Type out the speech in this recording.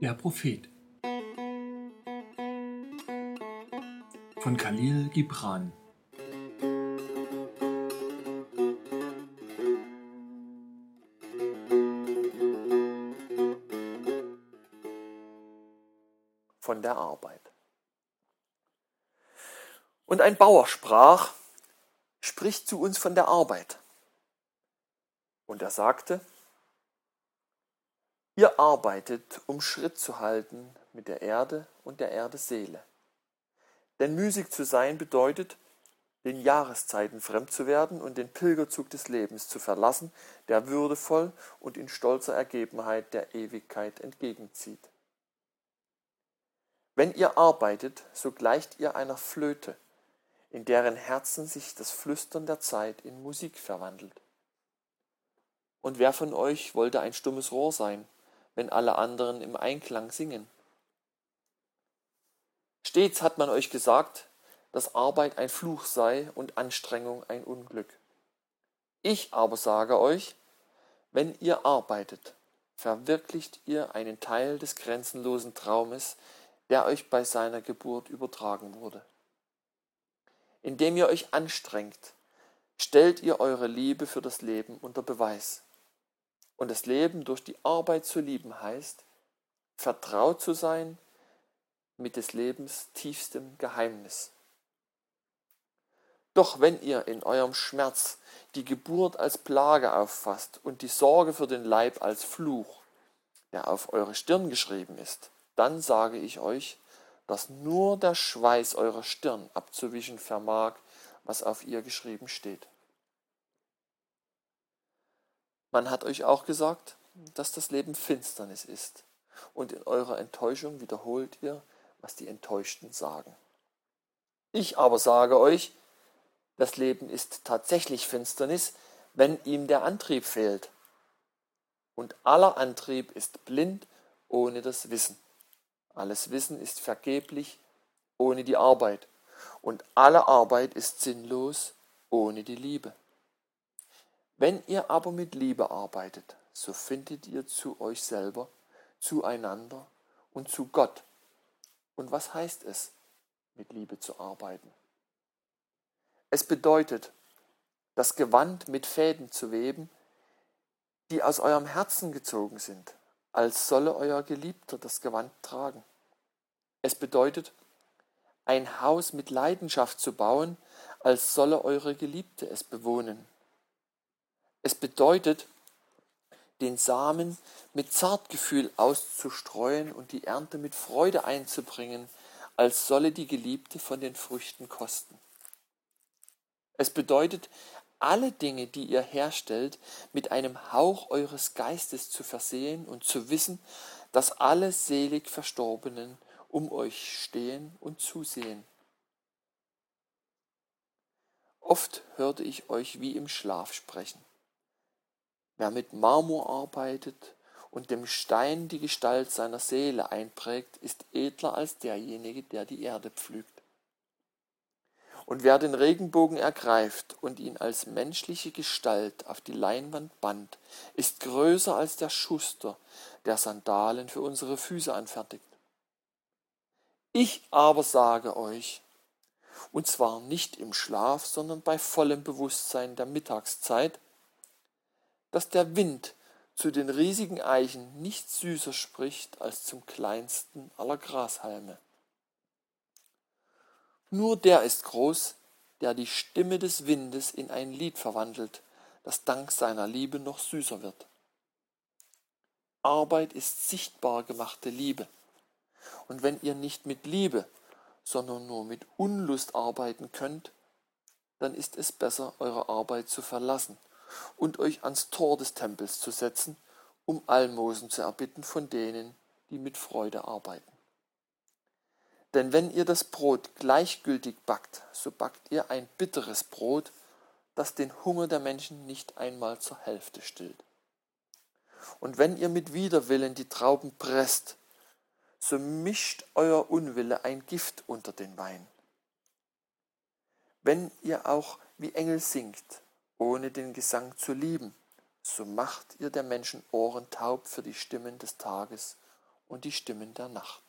Der Prophet von Khalil Gibran von der Arbeit. Und ein Bauer sprach, spricht zu uns von der Arbeit. Und er sagte, ihr arbeitet, um Schritt zu halten mit der Erde und der Erde Seele. Denn müßig zu sein bedeutet, den Jahreszeiten fremd zu werden und den Pilgerzug des Lebens zu verlassen, der würdevoll und in stolzer Ergebenheit der Ewigkeit entgegenzieht. Wenn ihr arbeitet, so gleicht ihr einer Flöte, in deren Herzen sich das Flüstern der Zeit in Musik verwandelt. Und wer von euch wollte ein stummes Rohr sein, wenn alle anderen im Einklang singen? Stets hat man euch gesagt, dass Arbeit ein Fluch sei und Anstrengung ein Unglück. Ich aber sage euch, wenn ihr arbeitet, verwirklicht ihr einen Teil des grenzenlosen Traumes, der euch bei seiner Geburt übertragen wurde. Indem ihr euch anstrengt, stellt ihr eure Liebe für das Leben unter Beweis. Und das Leben durch die Arbeit zu lieben heißt, vertraut zu sein mit des Lebens tiefstem Geheimnis. Doch wenn ihr in eurem Schmerz die Geburt als Plage auffasst und die Sorge für den Leib als Fluch, der auf eure Stirn geschrieben ist, dann sage ich euch, dass nur der Schweiß eurer Stirn abzuwischen vermag, was auf ihr geschrieben steht. Man hat euch auch gesagt, dass das Leben Finsternis ist, und in eurer Enttäuschung wiederholt ihr, was die Enttäuschten sagen. Ich aber sage euch, das Leben ist tatsächlich Finsternis, wenn ihm der Antrieb fehlt. Und aller Antrieb ist blind ohne das Wissen. Alles Wissen ist vergeblich ohne die Arbeit. Und alle Arbeit ist sinnlos ohne die Liebe. Wenn ihr aber mit Liebe arbeitet, so findet ihr zu euch selber, zueinander und zu Gott. Und was heißt es, mit Liebe zu arbeiten? Es bedeutet, das Gewand mit Fäden zu weben, die aus eurem Herzen gezogen sind, als solle euer Geliebter das Gewand tragen. Es bedeutet, ein Haus mit Leidenschaft zu bauen, als solle eure Geliebte es bewohnen. Es bedeutet, den Samen mit Zartgefühl auszustreuen und die Ernte mit Freude einzubringen, als solle die Geliebte von den Früchten kosten. Es bedeutet, alle Dinge, die ihr herstellt, mit einem Hauch eures Geistes zu versehen und zu wissen, dass alle selig Verstorbenen um euch stehen und zusehen. Oft hörte ich euch wie im Schlaf sprechen. Wer mit Marmor arbeitet und dem Stein die Gestalt seiner Seele einprägt, ist edler als derjenige, der die Erde pflügt. Und wer den Regenbogen ergreift und ihn als menschliche Gestalt auf die Leinwand band, ist größer als der Schuster, der Sandalen für unsere Füße anfertigt. Ich aber sage euch, und zwar nicht im Schlaf, sondern bei vollem Bewusstsein der Mittagszeit, dass der Wind zu den riesigen Eichen nicht süßer spricht als zum kleinsten aller Grashalme. Nur der ist groß, der die Stimme des Windes in ein Lied verwandelt, das dank seiner Liebe noch süßer wird. Arbeit ist sichtbar gemachte Liebe. Und wenn ihr nicht mit Liebe, sondern nur mit Unlust arbeiten könnt, dann ist es besser, eure Arbeit zu verlassen und euch ans Tor des Tempels zu setzen, um Almosen zu erbitten von denen, die mit Freude arbeiten. Denn wenn ihr das Brot gleichgültig backt, so backt ihr ein bitteres Brot, das den Hunger der Menschen nicht einmal zur Hälfte stillt. Und wenn ihr mit Widerwillen die Trauben presst, so mischt euer Unwille ein Gift unter den Wein. Wenn ihr auch wie Engel singt, ohne den Gesang zu lieben, so macht ihr der Menschen Ohren taub für die Stimmen des Tages und die Stimmen der Nacht.